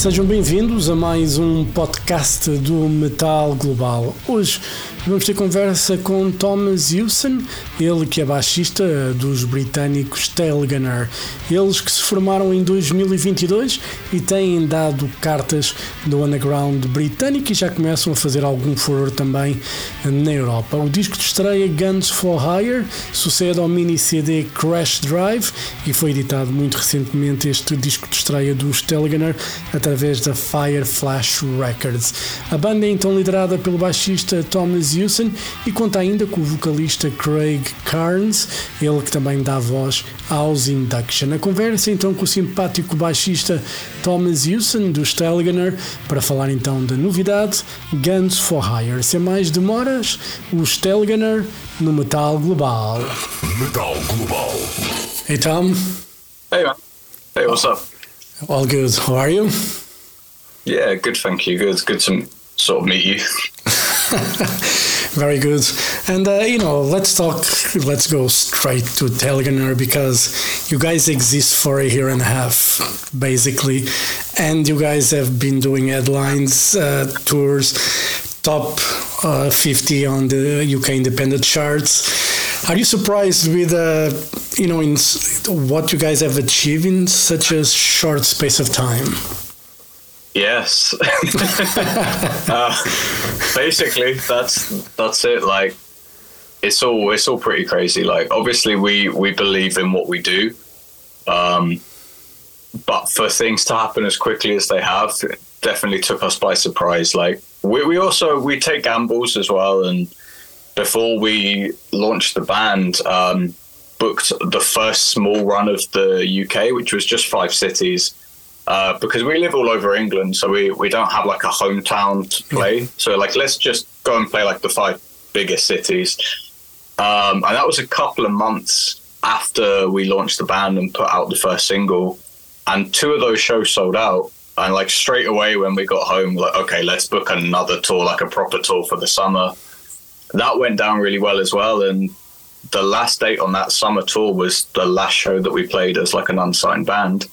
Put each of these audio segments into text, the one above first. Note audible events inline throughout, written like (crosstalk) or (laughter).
Sejam bem-vindos a mais um podcast do Metal Global. Hoje vamos ter conversa com Thomas Hewson, ele que é baixista dos britânicos Tailgunner. Eles que se formaram em 2022 e têm dado cartas do underground britânico e já começam a fazer algum furor também na Europa. O disco de estreia Guns for Hire sucede ao mini CD Crash Drive e foi editado muito recentemente este disco de estreia dos Tailgunner através da Fire Flash Records. A banda é então liderada pelo baixista Thomas Hewson e conta ainda com o vocalista Craig Carnes, ele que também dá voz aos Induction. A conversa então com o simpático baixista Thomas Hewson do Stelganer para falar então da novidade Guns for Hire. Sem mais demoras, o Stelganer no Metal Global. Metal Global. Hey Tom, Hey man. Hey, what's up? all good. How are you? Yeah, good, thank you. Good, good to sort of meet you. (laughs) (laughs) Very good. And uh, you know, let's talk. Let's go straight to Tailgunner because you guys exist for a year and a half, basically, and you guys have been doing headlines, uh, tours, top uh, 50 on the UK independent charts. Are you surprised with, uh, you know, in what you guys have achieved in such a short space of time? Yes. (laughs) uh, basically, that's that's it. Like, it's all it's all pretty crazy. Like, obviously, we we believe in what we do, um, but for things to happen as quickly as they have, it definitely took us by surprise. Like, we we also we take gambles as well, and before we launched the band. Um, booked the first small run of the UK, which was just five cities, uh, because we live all over England, so we, we don't have like a hometown to play. So like, let's just go and play like the five biggest cities. Um, and that was a couple of months after we launched the band and put out the first single. And two of those shows sold out. And like straight away when we got home, like, okay, let's book another tour, like a proper tour for the summer. That went down really well as well. And the last date on that summer tour was the last show that we played as like an unsigned band.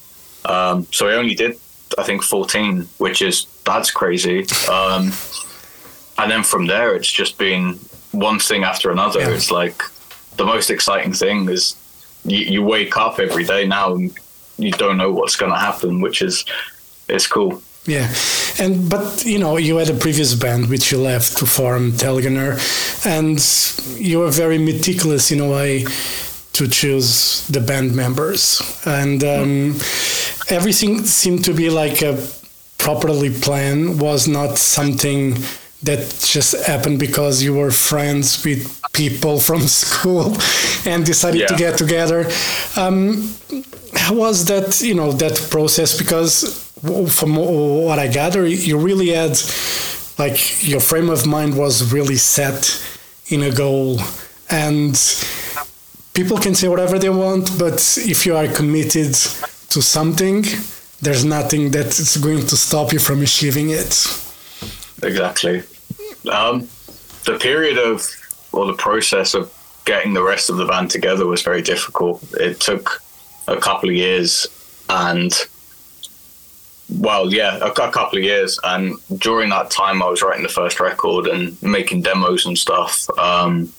Um, so I only did, I think, 14, which is that's crazy. Um, and then from there, it's just been one thing after another. Yeah. It's like the most exciting thing is you, you wake up every day now and you don't know what's going to happen, which is it's cool. Yeah, and but you know you had a previous band which you left to form Tailgunner, and you were very meticulous in a way to choose the band members, and um, everything seemed to be like a properly planned. Was not something that just happened because you were friends with people from (laughs) school and decided to get together. Um, how was that you know that process because from what i gather you really had like your frame of mind was really set in a goal and people can say whatever they want but if you are committed to something there's nothing that's going to stop you from achieving it Exactly. Um, the period of, or the process of getting the rest of the band together was very difficult. It took a couple of years and, well, yeah, a, a couple of years. And during that time, I was writing the first record and making demos and stuff um,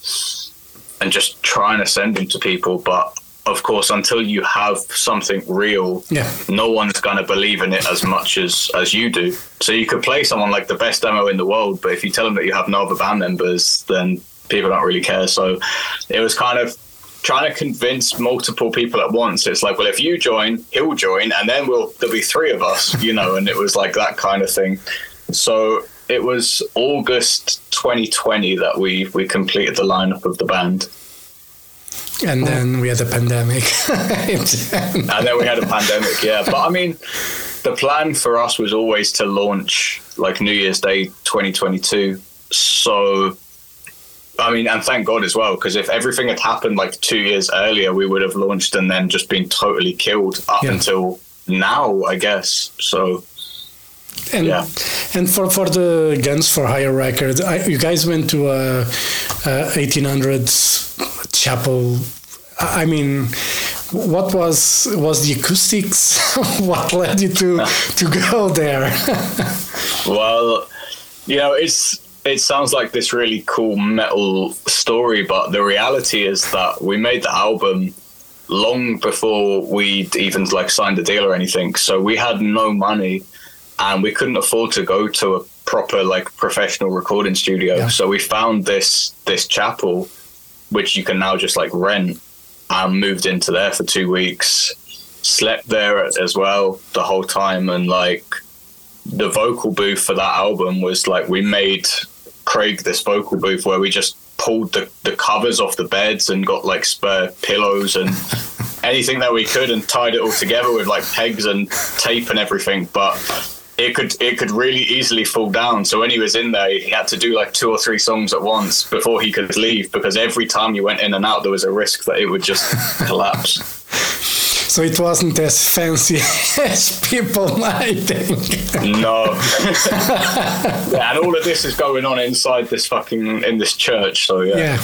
and just trying to send them to people. But of course, until you have something real, yeah no one's going to believe in it as much as as you do. So you could play someone like the best demo in the world, but if you tell them that you have no other band members, then people don't really care. So it was kind of trying to convince multiple people at once. It's like, well, if you join, he'll join, and then we'll there'll be three of us, you know. And it was like that kind of thing. So it was August 2020 that we we completed the lineup of the band. And then we had the pandemic (laughs) and then we had a pandemic yeah but i mean the plan for us was always to launch like new year's day 2022 so i mean and thank god as well because if everything had happened like two years earlier we would have launched and then just been totally killed up Yeah. until now i guess so and Yeah. and for for the Guns for Hire record, I, you guys went to a, a 1800s chapel. I mean, what was was the acoustics? (laughs) what led you to to go there? (laughs) Well, you know, it's it sounds like this really cool metal story, but the reality is that we made the album long before we'd even like signed a deal or anything. So we had no money and we couldn't afford to go to a proper like professional recording studio. Yeah. So we found this this chapel which you can now just like rent and moved into there for two weeks. Slept there as well the whole time and like the vocal booth for that album was like we made Craig this vocal booth where we just pulled the, the covers off the beds and got like spare pillows and (laughs) anything that we could and tied it all together with like pegs and tape and everything. But it could it could really easily fall down. So when he was in there, he had to do like two or three songs at once before he could leave because every time you went in and out, there was a risk that it would just (laughs) collapse. so it wasn't as fancy (laughs) as people might think. No. (laughs) yeah, and all of this is going on inside this fucking in this church. So yeah. yeah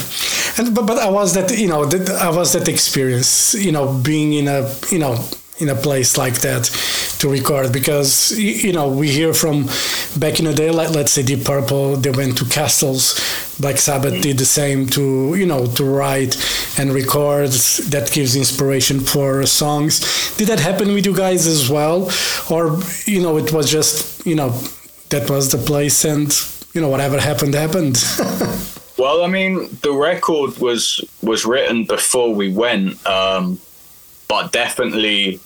and but, but i was that you know that i was that experience you know being in a you know in a place like that to record because you know we hear from back in the day like let's say deep purple they went to castles. Black sabbath did the same to you know to write and record. That gives inspiration for songs. Did that happen with you guys as well? Or you know it was just you know that was the place and you know whatever happened happened. (laughs) Well, I mean, the record was was written before we went, um, but definitely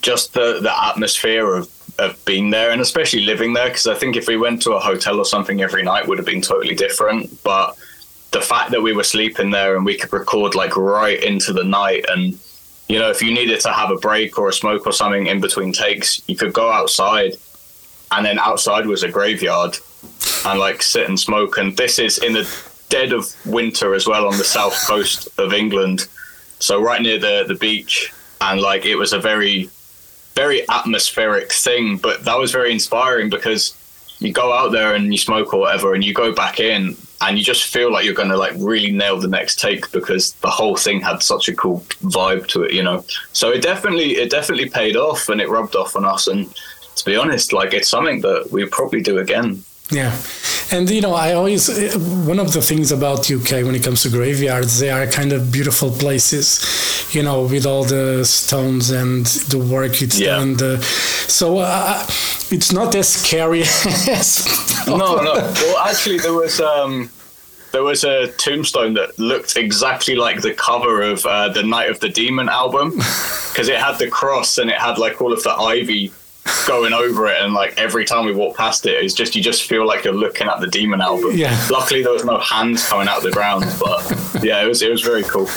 just the the atmosphere of of being there, and especially living there. Because I think if we went to a hotel or something every night, would have been totally different. But the fact that we were sleeping there and we could record like right into the night, and you know, if you needed to have a break or a smoke or something in between takes, you could go outside, and then outside was a graveyard and like sit and smoke. And this is in the dead of winter as well on the south coast of England, so right near the the beach. And like it was a very, very atmospheric thing, but that was very inspiring because you go out there and you smoke or whatever, and you go back in. And you just feel like you're going to like really nail the next take because the whole thing had such a cool vibe to it, you know. So it definitely, it definitely paid off, and it rubbed off on us. And to be honest, like it's something that we probably do again. Yeah, and you know, I always uh, one of the things about UK when it comes to graveyards, they are kind of beautiful places, you know, with all the stones and the work it's Yeah. done. The, so uh, it's not as scary (laughs) as no, no. Well, actually, there was um, there was a tombstone that looked exactly like the cover of uh, the Night of the Demon album because it had the cross and it had like all of the ivy going over it, and like every time we walk past it, it's just you just feel like you're looking at the Demon album. Yeah. Luckily, there was no hands coming out of the ground, but yeah, it was it was very cool.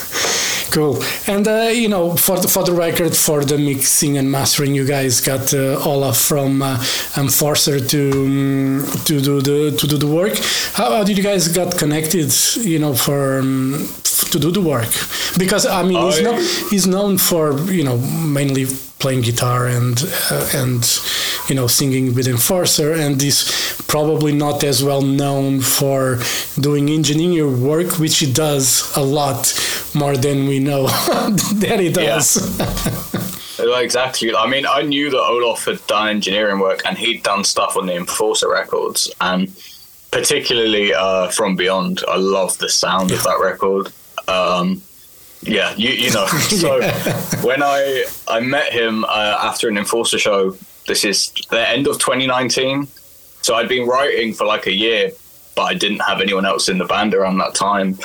Cool. And uh, you know, for the, for the record, for the mixing and mastering, you guys got uh, Olof from uh, Enforcer to um, to do the to do the work. How, how did you guys got connected? You know, for um, to do the work because I mean, he's, I- no, he's known for you know mainly playing guitar and uh, and you know singing with Enforcer, and is probably not as well known for doing engineering work, which he does a lot more than we know (laughs) that he does. (laughs) Well, Exactly. I mean, I knew that Olof had done engineering work and he'd done stuff on the Enforcer records, and particularly uh, From Beyond. I love the sound of that record. Um, yeah, you you know. (laughs) So when I I met him uh, after an Enforcer show, this is the end of 2019. So I'd been writing for like a year, but I didn't have anyone else in the band around that time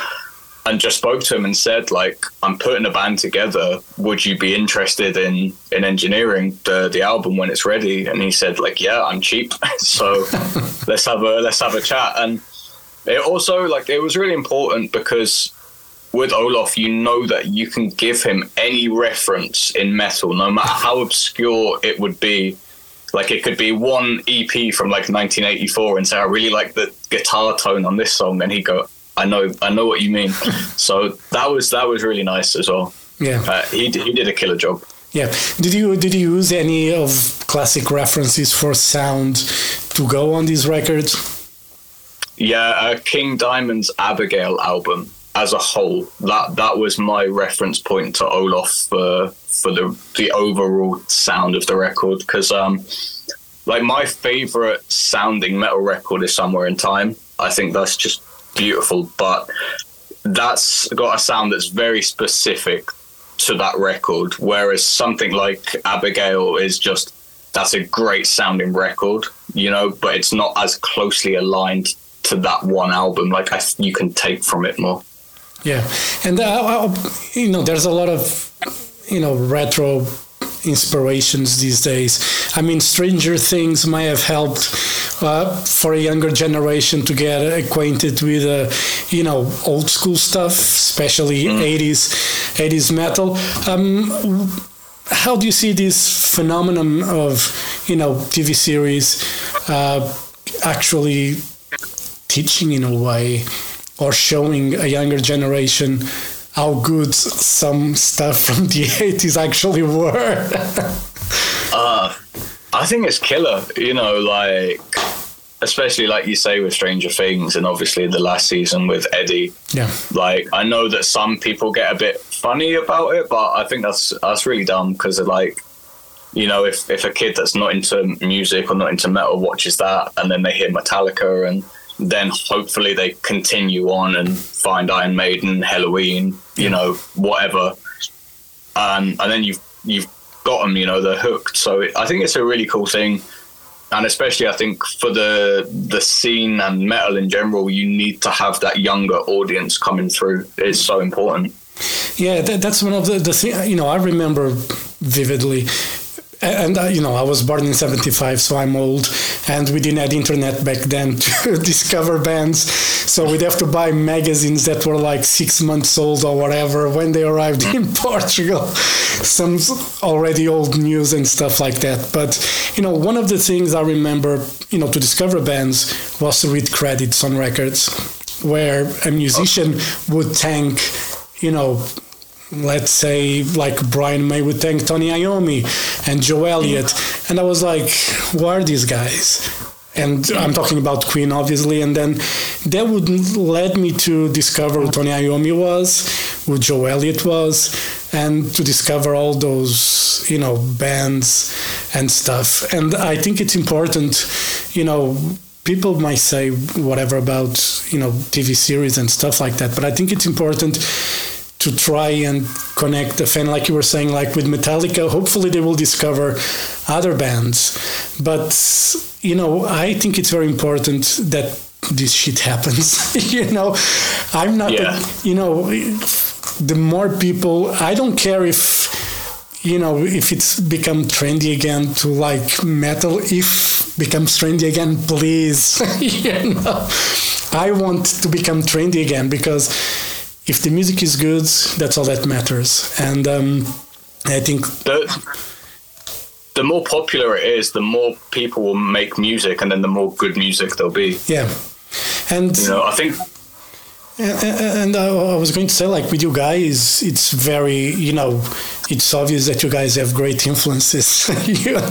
and just spoke to him and said like i'm putting a band together. Would you be interested in in engineering the the album when it's ready? And he said like yeah i'm cheap. (laughs) So let's have a let's have a chat. And it also like it was really important because with olof you know that you can give him any reference in metal no matter how obscure it would be like it could be one ep from like 1984 and say i really like the guitar tone on this song and he'd go I know, I know what you mean. (laughs) so that was that was really nice as well. Yeah. Uh, he he did a killer job. Yeah. Did you did you use any of classic references for sound to go on these records? Yeah, uh, King Diamond's Abigail album as a whole. That that was my reference point to Olof for for the the overall sound of the record because um like my favorite sounding metal record is Somewhere in Time. I think that's just beautiful, but that's got a sound that's very specific to that record whereas something like Abigail is just that's a great sounding record, you know, but it's not as closely aligned to that one album. Like I, you can take from it more. Yeah, and uh, you know, there's a lot of you know retro inspirations these days. I mean, Stranger Things may have helped uh, for a younger generation to get acquainted with, uh, you know, old school stuff, especially mm. 80s, 80s metal. Um, how do you see this phenomenon of, you know, TV series uh, actually teaching in a way or showing a younger generation how good some stuff from the (laughs) 80s actually were. (laughs) uh, I think it's killer, you know, like, especially like you say with Stranger Things and obviously the last season with Eddie. Yeah. Like, I know that some people get a bit funny about it, but I think that's, that's really dumb because, like, you know, if, if a kid that's not into music or not into metal watches that and then they hear Metallica and then hopefully they continue on and find Iron Maiden, Helloween, you know, whatever, and and then you've you've got them, you know, they're hooked. So I think it's a really cool thing, and especially I think for the the scene and metal in general, you need to have that younger audience coming through. It's so important. Yeah, that, that's one of the the thing. You know, I remember vividly and uh, you know i was born in 75 so i'm old. And we didn't have internet back then (laughs) to discover bands. So we'd have to buy magazines that were like six months old or whatever when they arrived in (laughs) portugal. Some already old news and stuff like that. But you know one of the things i remember you know to discover bands was to read credits on records where a musician would thank you know let's say like Brian May would thank Tony Iommi and Joe Elliott. And I was like, who are these guys? And I'm talking about Queen, obviously. And then that would lead me to discover who Tony Iommi was, who Joe Elliott was, and to discover all those, you know, bands and stuff. And I think it's important, you know, people might say whatever about, you know, TV series and stuff like that, but I think it's important to try and connect the fan like you were saying like with metallica. Hopefully they will discover other bands. But you know i think it's very important that this shit happens (laughs) you know? I'm not yeah. a, you know the more people i don't care if you know if it's become trendy again to like metal if becomes trendy again please (laughs) you know? I want to become trendy again because if the music is good, that's all that matters. And um, I think the, the more popular it is, the more people will make music, and then the more good music there'll be. Yeah, and you know, I think. And I was going to say, like with you guys, it's very, you know, it's obvious that you guys have great influences. (laughs) you know, (laughs)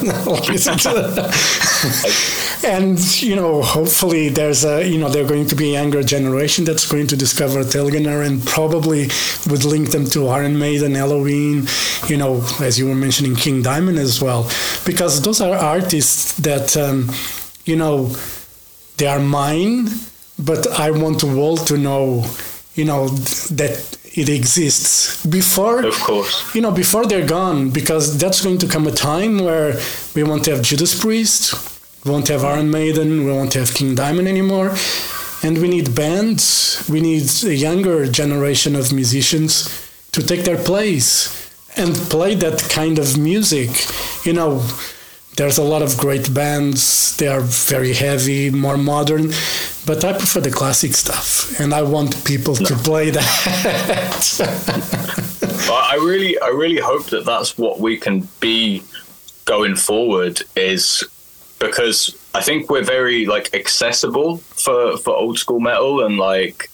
(laughs) and you know, hopefully there's a you know they're going to be a younger generation that's going to discover Tailgunner and probably would link them to Iron Maiden, Helloween, you know, as you were mentioning King Diamond as well, because those are artists that um, you know they are mine, but I want the world to know, you know, that it exists before of course you know before they're gone because that's going to come a time where we won't have judas priest we won't have iron maiden we won't have king diamond anymore and we need bands we need a younger generation of musicians to take their place and play that kind of music you know there's a lot of great bands. They are very heavy, more modern, but I prefer the classic stuff, and I want people no. to play that. (laughs) I really, I really hope that that's what we can be going forward. Is because I think we're very like accessible for for old school metal, and like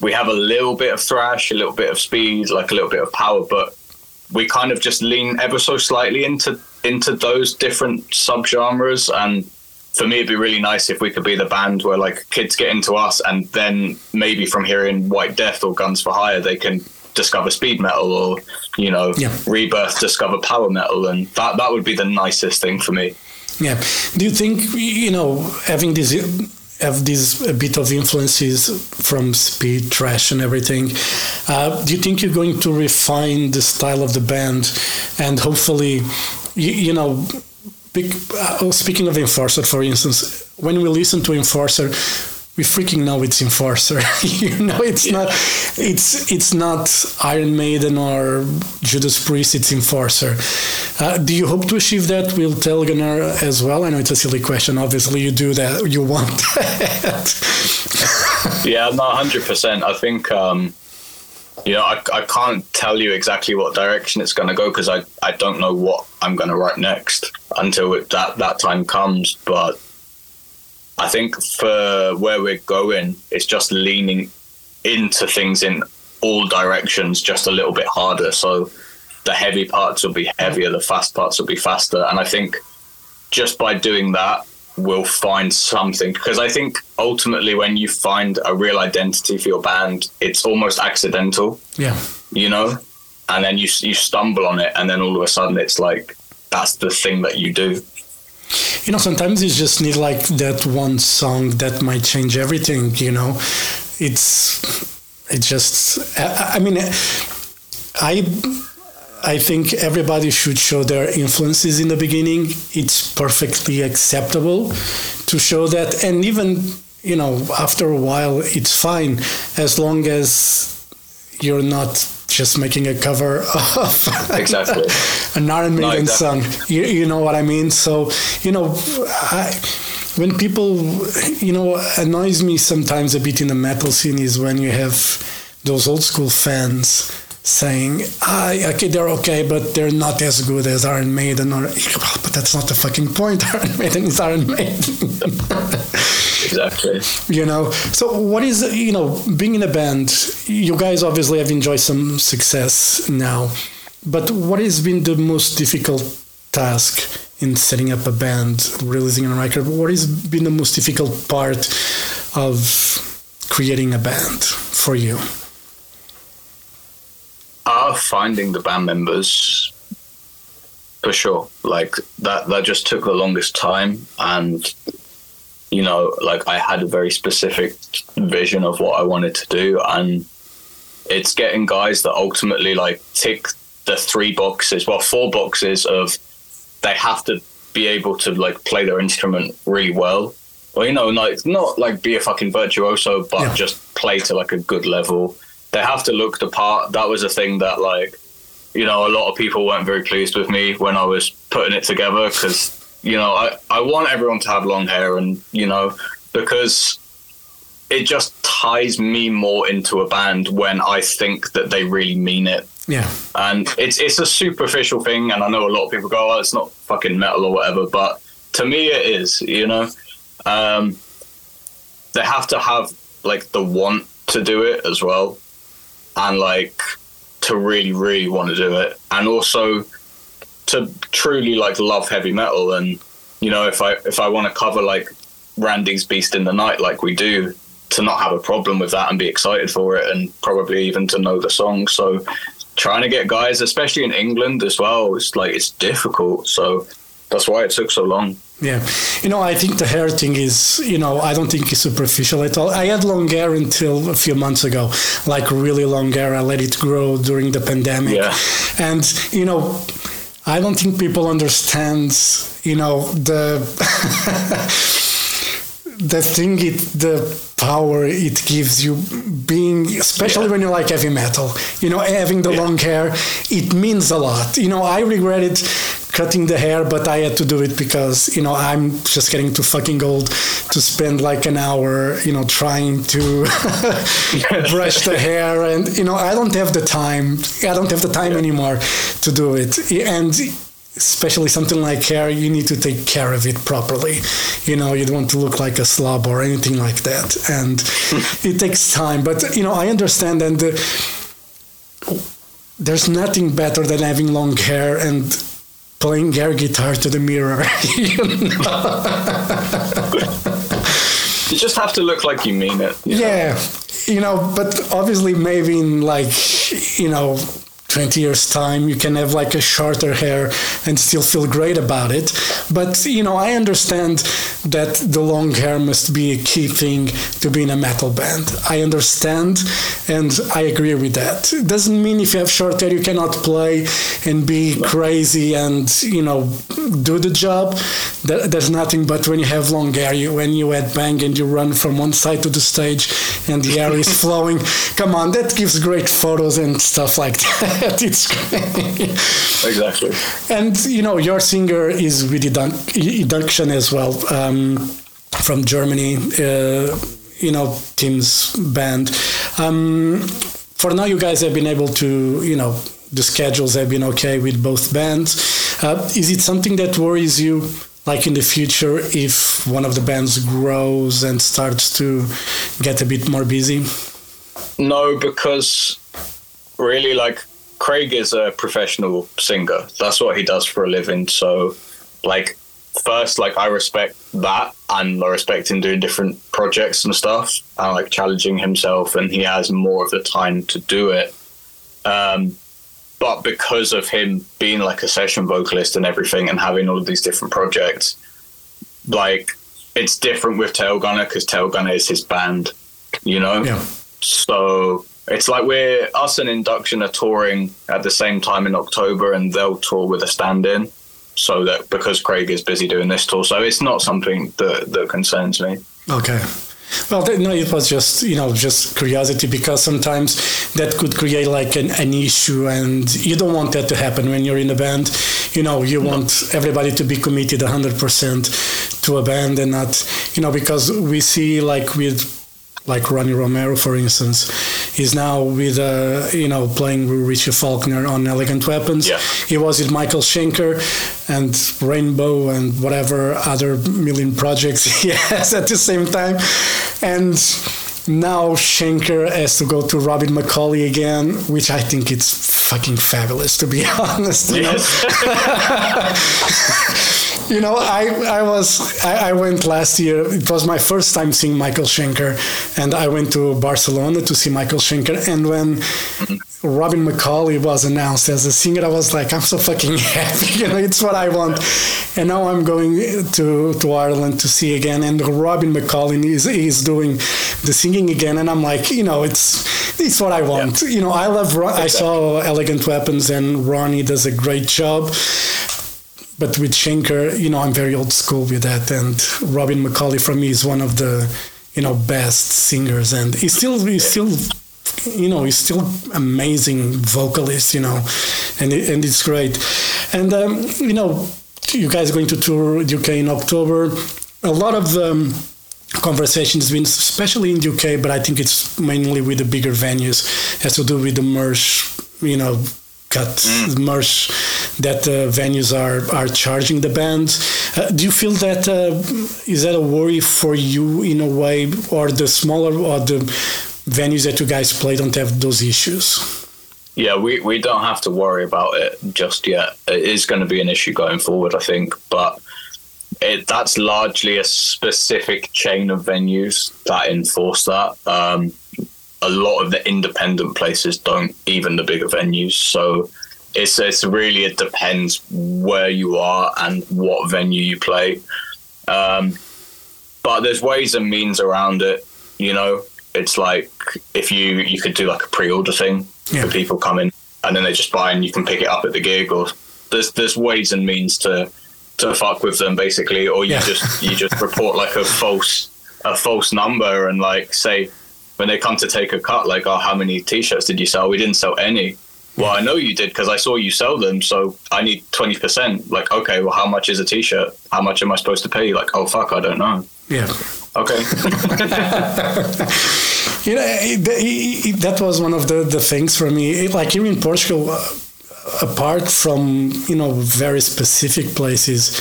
we have a little bit of thrash, a little bit of speed, like a little bit of power, but we kind of just lean ever so slightly into into those different subgenres and for me it'd be really nice if we could be the band where like kids get into us and then maybe from hearing white death or guns for hire they can discover speed metal or you know Yeah. rebirth discover power metal and that that would be the nicest thing for me Yeah. Do you think you know having this have this a bit of influences from speed, trash, and everything? Uh, do you think you're going to refine the style of the band, and hopefully, you, you know, speaking of Enforcer, for instance, when we listen to Enforcer. We freaking know it's Enforcer. (laughs) you know, it's not, it's it's not Iron Maiden or Judas Priest. It's Enforcer. Uh, do you hope to achieve that with Tailgunner as well? I know it's a silly question. Obviously, you do that. You want (laughs) that. Yeah, no, hundred percent. I think um, you know I, I can't tell you exactly what direction it's going to go because I, I don't know what I'm going to write next until it, that that time comes. But I think for where we're going, it's just leaning into things in all directions just a little bit harder. So the heavy parts will be heavier, the fast parts will be faster, and I think just by doing that we'll find something because i think ultimately when you find a real identity for your band it's almost accidental yeah. you know and then you you stumble on it and then all of a sudden it's like that's the thing that you do You know, sometimes you just need like that one song that might change everything. You know, it's it just. I, I mean, I I think everybody should show their influences in the beginning. It's perfectly acceptable to show that, and even you know after a while, it's fine as long as you're not just making a cover (laughs) of Exactly. an Iron No, Maiden exactly. song. You, you know what I mean? So, you know, I, when people, you know, annoys me sometimes a bit in the metal scene is when you have those old school fans saying, ah, okay, they're okay, but they're not as good as Iron Maiden. Or, (laughs) but that's not the fucking point. (laughs) Iron Maiden is Iron Maiden. exactly you know so what is you know being in a band you guys obviously have enjoyed some success now but what has been the most difficult task in setting up a band releasing a record what has been the most difficult part of creating a band for you uh finding the band members for sure. Like that that just took the longest time and you know like i had a very specific vision of what i wanted to do and it's getting guys that ultimately like tick the three boxes well four boxes of they have to be able to like play their instrument really well. Well you know like not like be a fucking virtuoso but Yeah. just play to like a good level they have to look the part that was a thing that like you know, a lot of people weren't very pleased with me when I was putting it together because, you know, I, I want everyone to have long hair and, you know, because it just ties me more into a band when I think that they really mean it. yeah And it's it's a superficial thing, and I know a lot of people go, "Oh, it's not fucking metal or whatever," but to me, it is. You know, um, they have to have like the want to do it as well, and like to really, really want to do it, and also to truly like love heavy metal. And you know, if I if I want to cover like Randy's Beast in the Night, like we do, to not have a problem with that and be excited for it, and probably even to know the song. So trying to get guys, especially in England as well, it's like it's difficult. So that's why it took so long. Yeah, you know, I think the hair thing is, you know, I don't think it's superficial at all. I had long hair until a few months ago, like really long hair. I let it grow during the pandemic, Yeah. and you know, I don't think people understand, you know, the (laughs) the thing it the power it gives you being especially Yeah. when you like heavy metal you know having the Yeah. long hair it means a lot you know i regretted cutting the hair but i had to do it because you know i'm just getting too fucking old to spend like an hour you know trying to (laughs) brush the hair and you know i don't have the time i don't have the time anymore to do it and especially something like hair, you need to take care of it properly. You know, you don't want to look like a slob or anything like that, and (laughs) it takes time. But you know, I understand, and uh, there's nothing better than having long hair and playing air guitar to the mirror. (laughs) you just have to look like you mean it. you know? yeah, you know, but obviously, maybe in like, you know, 20 years time you can have like a shorter hair and still feel great about it but you know i understand that the long hair must be a key thing to be in a metal band. I understand and i agree with that. It doesn't mean if you have short hair you cannot play and be crazy and you know do the job. There's nothing but when you have long hair you when you head bang and you run from one side to the stage and the hair is (laughs) flowing. Come on that gives great photos and stuff like (laughs) that. It's great. Exactly. and you know your singer is with Edun- Eduction as well. Um, from Germany uh, you know Tim's band um, for now you guys have been able to you know the schedules have been okay with both bands uh, is it something that worries you like in the future if one of the bands grows and starts to get a bit more busy No, because really, like Craig is a professional singer. That's what he does for a living. So, like, first, like I respect that, and I respect him doing different projects and stuff, and like challenging himself, and he has more of the time to do it. Um, but because of him being like a session vocalist and everything, and having all of these different projects, like it's different with Tailgunner because Tailgunner is his band, you know. yeah So it's like we're us and Induction are touring at the same time in October, and they'll tour with a stand-in. So that because Craig is busy doing this tour, so it's not something that that concerns me. Okay. Well, no, it was just you know just curiosity because sometimes that could create like an, an issue, and you don't want that to happen when you're in a band. You know, you want everybody to be committed 100% to a band and not you know because we see like with like Ronnie Romero, for instance, is now with uh, you know playing with Richie Faulkner on Elegant Weapons. Yeah. He was with Michael Schenker and Rainbow and whatever other million projects he (laughs) has at the same time, and now Schenker has to go to Robin McAuley again, which I think it's fucking fabulous to be (laughs) honest. You know? (laughs) you know, I I was I, I went last year. It was my first time seeing Michael Schenker, and I went to Barcelona to see Michael Schenker. And when Robin McAuley was announced as a singer, I was like, I'm so fucking (laughs) happy. You know, it's what I want. And now I'm going to to Ireland to see again, and Robin McAuley is is doing the singing again, and I'm like, you know, it's it's what I want. You know, I love. Ron- I saw Elegant Weapons, and Ronnie does a great job but with Schenker, you know, I'm very old school with that. And Robin McAuley for me is one of the, you know, best singers, and he's still he's still, you know, he's still amazing vocalist, you know, and and it's great. And um, you know, you guys are going to tour UK in October. A lot of um, conversations been, especially in UK, but I think it's mainly with the bigger venues, has to do with the merch, you know, cut merch that uh, venues are are charging the bands. Uh, do you feel that uh, is that a worry for you in a way, or the smaller or the venues that you guys play don't have those issues? Yeah, we, we don't have to worry about it just yet. It is going to be an issue going forward, I think, but it, that's largely a specific chain of venues that enforce that. Um, a lot of the independent places don't, even the bigger venues. So it's it's really it depends where you are and what venue you play. Um, but there's ways and means around it. You know, it's like if you you could do like a pre-order thing Yeah. for people coming and then they just buy and you can pick it up at the gig or there's there's ways and means to to fuck with them basically or you Yeah. just you just (laughs) report like a false a false number and like say when they come to take a cut like oh how many t-shirts did you sell we didn't sell any well i know you did because i saw you sell them so i need 20% like okay well how much is a t-shirt? How much am i supposed to pay? Like oh fuck i don't know. Yeah. okay. (laughs) (laughs) You know, that was one of the, the things for me. It- Like here in Portugal, uh, apart from you know very specific places,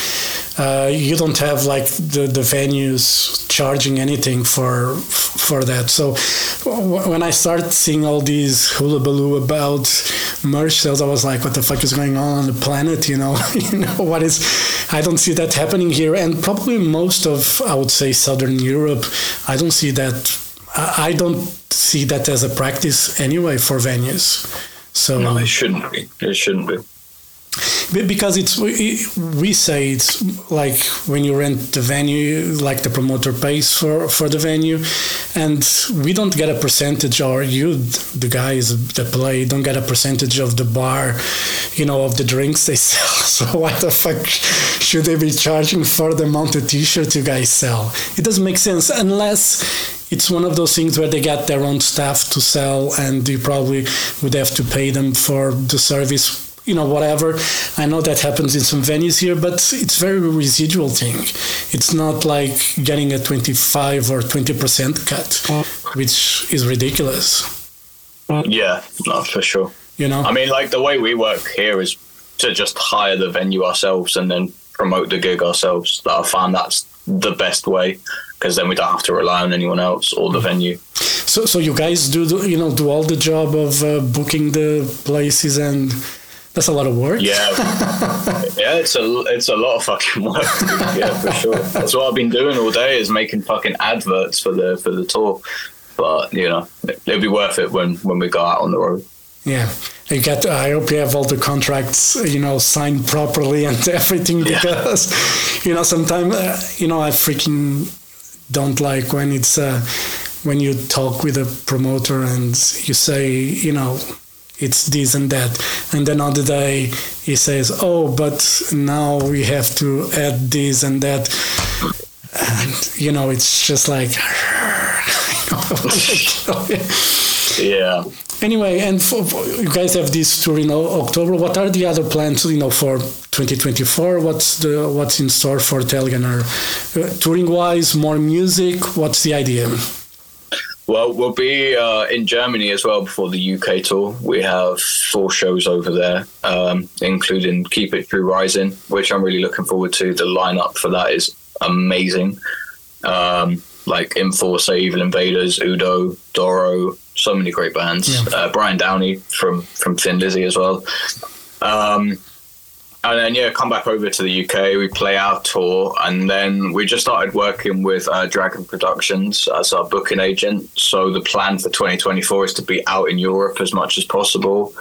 uh, you don't have like the, the venues charging anything for for that. So when I started seeing all these hullabaloo about merch sales, I was like, "What the fuck is going on on the planet?" You know, (laughs) you know what is? I don't see that happening here, and probably most of I would say Southern Europe, I don't see that. I don't see that as a practice anyway for venues. So no, it shouldn't be. It shouldn't be. Because it's we say it's like when you rent the venue like the promoter pays for for the venue. And we don't get a percentage or you the guys that play don't get a percentage of the bar you know of the drinks they (laughs) sell. So why the fuck should they be charging for the amount of t-shirts you guys sell? It doesn't make sense unless it's one of those things where they got their own staff to sell and you probably would have to pay them for the service you know whatever. I know that happens in some venues here but it's very residual thing. It's not like getting a 25 or 20% cut which is ridiculous. Yeah no for sure. You know? I mean like the way we work here is to just hire the venue ourselves and then promote the gig ourselves i find that's the best way because then we don't have to rely on anyone else or the venue so so you guys do you know do all the job of uh, booking the places and that's a lot of work. Yeah, (laughs) yeah, it's a it's a lot of fucking work. yeah, for (laughs) sure. That's what I've been doing all day is making fucking adverts for the for the tour. But you know, it'll be worth it when when we go out on the road. Yeah, you get. I hope you have all the contracts, you know, signed properly and (laughs) everything because, yeah. you know, sometimes, uh, you know, I freaking don't like when it's uh, when you talk with a promoter and you say, you know, it's this and that. And then on the day he says, oh, but now we have to add this and that. And, you know, it's just like, (laughs) (laughs) (laughs) yeah. Anyway, and for, you guys have this tour in October. What are the other plans, you know, for 2024? What's the what's in store for Tailgunner? Uh, touring wise, more music. What's the idea? Well, we'll be uh, in Germany as well before the UK tour. We have four shows over there, um, including Keep It True Rising, which I'm really looking forward to. The lineup for that is amazing. Um, like Enforce, Evil Invaders, Udo, Doro, so many great bands. Yeah. Uh, Brian Downey from from Thin Lizzy as well. Um, and then yeah, come back over to the UK. We play our tour, and then we just started working with uh, Dragon Productions as our booking agent. So the plan for 2024 is to be out in Europe as much as possible.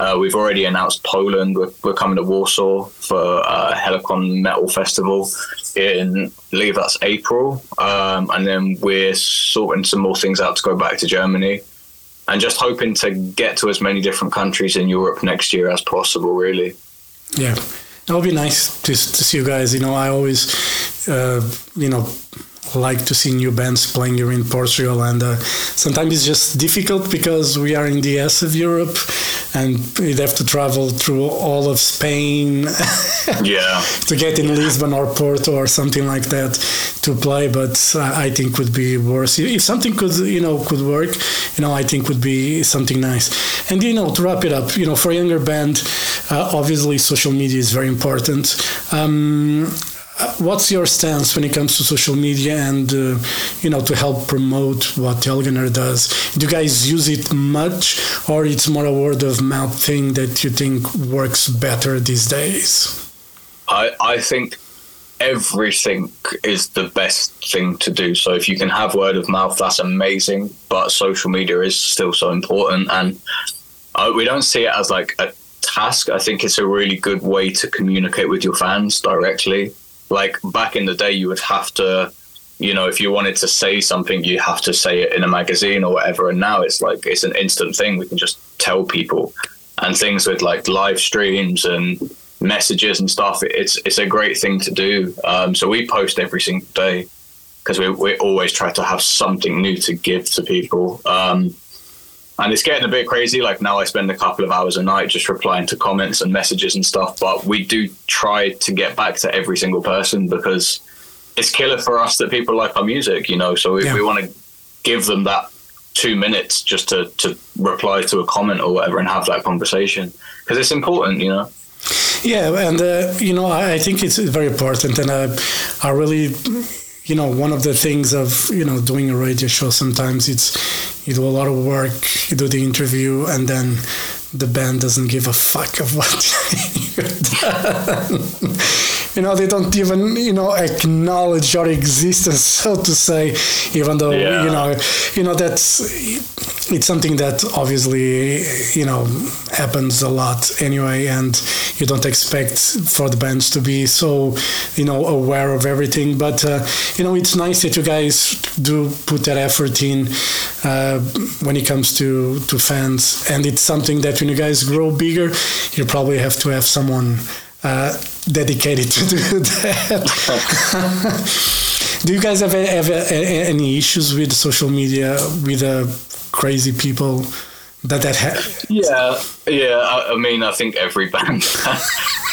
Uh, we've already announced Poland. We're, we're coming to Warsaw for uh, Helicon Metal Festival in, I believe that's April, um, and then we're sorting some more things out to go back to Germany, and just hoping to get to as many different countries in Europe next year as possible. Really. Yeah, it would be nice to, to see you guys. You know, I always, uh, you know, like to see new bands playing here in Portugal, and uh, sometimes it's just difficult because we are in the S of Europe, and you'd have to travel through all of Spain, (laughs) yeah, to get in Lisbon or Porto or something like that to play. But I think would be worse if something could, you know, could work. You know, I think would be something nice. And you know, to wrap it up, you know, for a younger band, uh, obviously social media is very important. Um, what's your stance when it comes to social media and uh, you know to help promote what Tailgunner does? Do you guys use it much, or it's more a word of mouth thing that you think works better these days? I I think everything is the best thing to do. So if you can have word of mouth, that's amazing. But social media is still so important, and uh, we don't see it as like a task. I think it's a really good way to communicate with your fans directly like back in the day you would have to you know if you wanted to say something you have to say it in a magazine or whatever. And now it's like it's an instant thing. We can just tell people. And things with like live streams and messages and stuff it's it's a great thing to do. Um, so we post every single day because we, we always try to have something new to give to people. Um, and it's getting a bit crazy. Like now, I spend a couple of hours a night just replying to comments and messages and stuff. But we do try to get back to every single person because it's killer for us that people like our music, you know. So we, yeah. we want to give them that two minutes just to to reply to a comment or whatever and have that conversation because it's important, you know. Yeah, and uh, you know, I, I think it's very important, and uh, I really, you know, one of the things of you know doing a radio show sometimes it's you do a lot of work, you do the interview, and then the band doesn't give a fuck of what (laughs) you've done. You know, they don't even you know acknowledge your existence, (laughs) so to say, even though Yeah. you know, you know that's it's something that obviously you know happens a lot anyway and you don't expect for the bands to be so you know aware of everything but uh, you know it's nice that you guys do put that effort in uh, when it comes to to fans and it's something that when you guys grow bigger you probably have to have someone uh, dedicated to do (laughs) that do you guys have, have, have any issues with social media with uh, crazy people that that ha- Yeah, yeah. I, I mean, I think every (laughs) band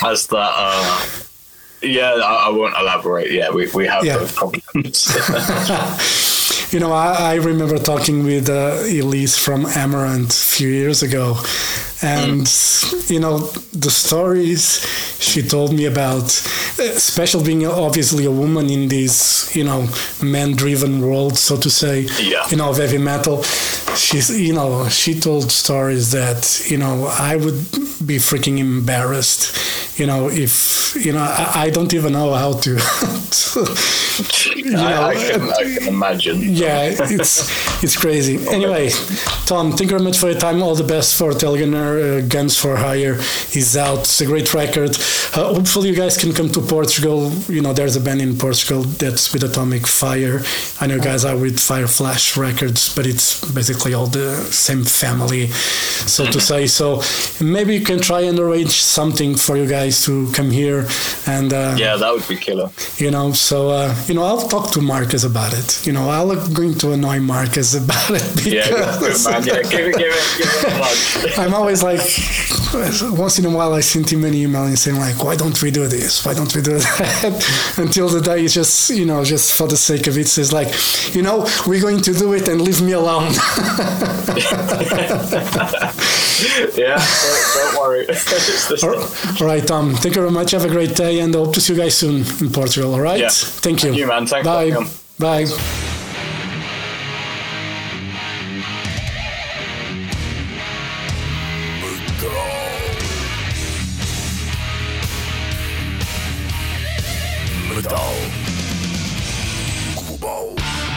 has that. Uh, yeah, I, I won't elaborate. Yeah, we, we have Yeah. those problems. (laughs) you know I, I remember talking with uh, Elize from Amaranthe a few years ago and you know the stories she told me about especially being obviously a woman in this you know man driven world so to say Yeah. you know of heavy metal she's you know she told stories that you know I would be freaking embarrassed you know if you know I, I don't even know how to, to (laughs) you know, I, I, can, I can imagine. yeah, it's it's crazy. Anyway, Tom, thank you very much for your time. All the best for Tailgunner. Uh, Guns for Hire is out. It's a great record. Uh, hopefully, you guys can come to Portugal. You know, there's a band in Portugal that's with Atomic Fire. I know guys are with Fireflash Records, but it's basically all the same family, so to say. So maybe you can try and arrange something for you guys to come here and uh, Yeah, that would be killer. you know so uh, you know i'll talk to marcus about it you know i'm going to annoy marcus about it Yeah, because good man. Yeah, give it, give it, give it a (laughs) plug. i'm always like once in a while i send him an email and saying like why don't we do this? Why don't we do (laughs) that? Until the day it's just you know just for the sake of it says like you know we're going to do it and leave me alone. (laughs) Yeah, don't, don't worry. (laughs) It's all right tom thank you very much. Have a great day and I hope to see you guys soon in portugal all right? Yeah. thank you. Thank you, man. Thanks bye. Bye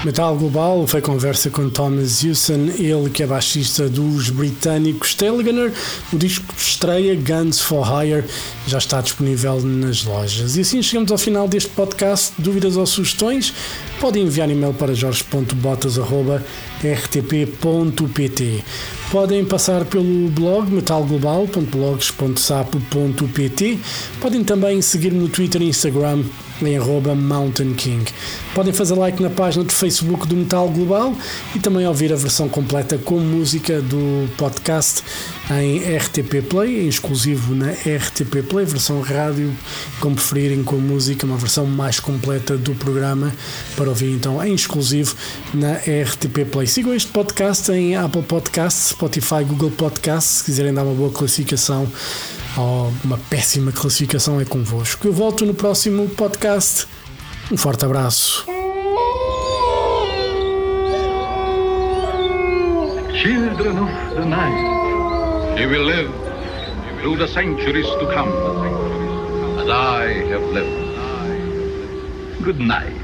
Metal Global foi conversa com Thomas Hewson, ele que é baixista dos britânicos Telegunner. O disco estreia Guns for Hire já está disponível nas lojas. E assim chegamos ao final deste podcast. Dúvidas ou sugestões? Podem enviar e-mail para jorge.botas.rtp.pt Podem passar pelo blog metalglobal.blogs.sapo.pt Podem também seguir-me no Twitter e Instagram em arroba Mountain King. Podem fazer like na página do Facebook do Metal Global e também ouvir a versão completa com música do podcast em RTP Play, em exclusivo na RTP Play, versão rádio, como preferirem com música, uma versão mais completa do programa para ouvir então em exclusivo na RTP Play. Sigam este podcast em Apple Podcasts, Spotify, Google Podcasts, se quiserem dar uma boa classificação ou uma péssima classificação é convosco. Eu volto no próximo podcast. Um forte abraço. Children of the night, you will live through the centuries to come, as I have lived. Good night.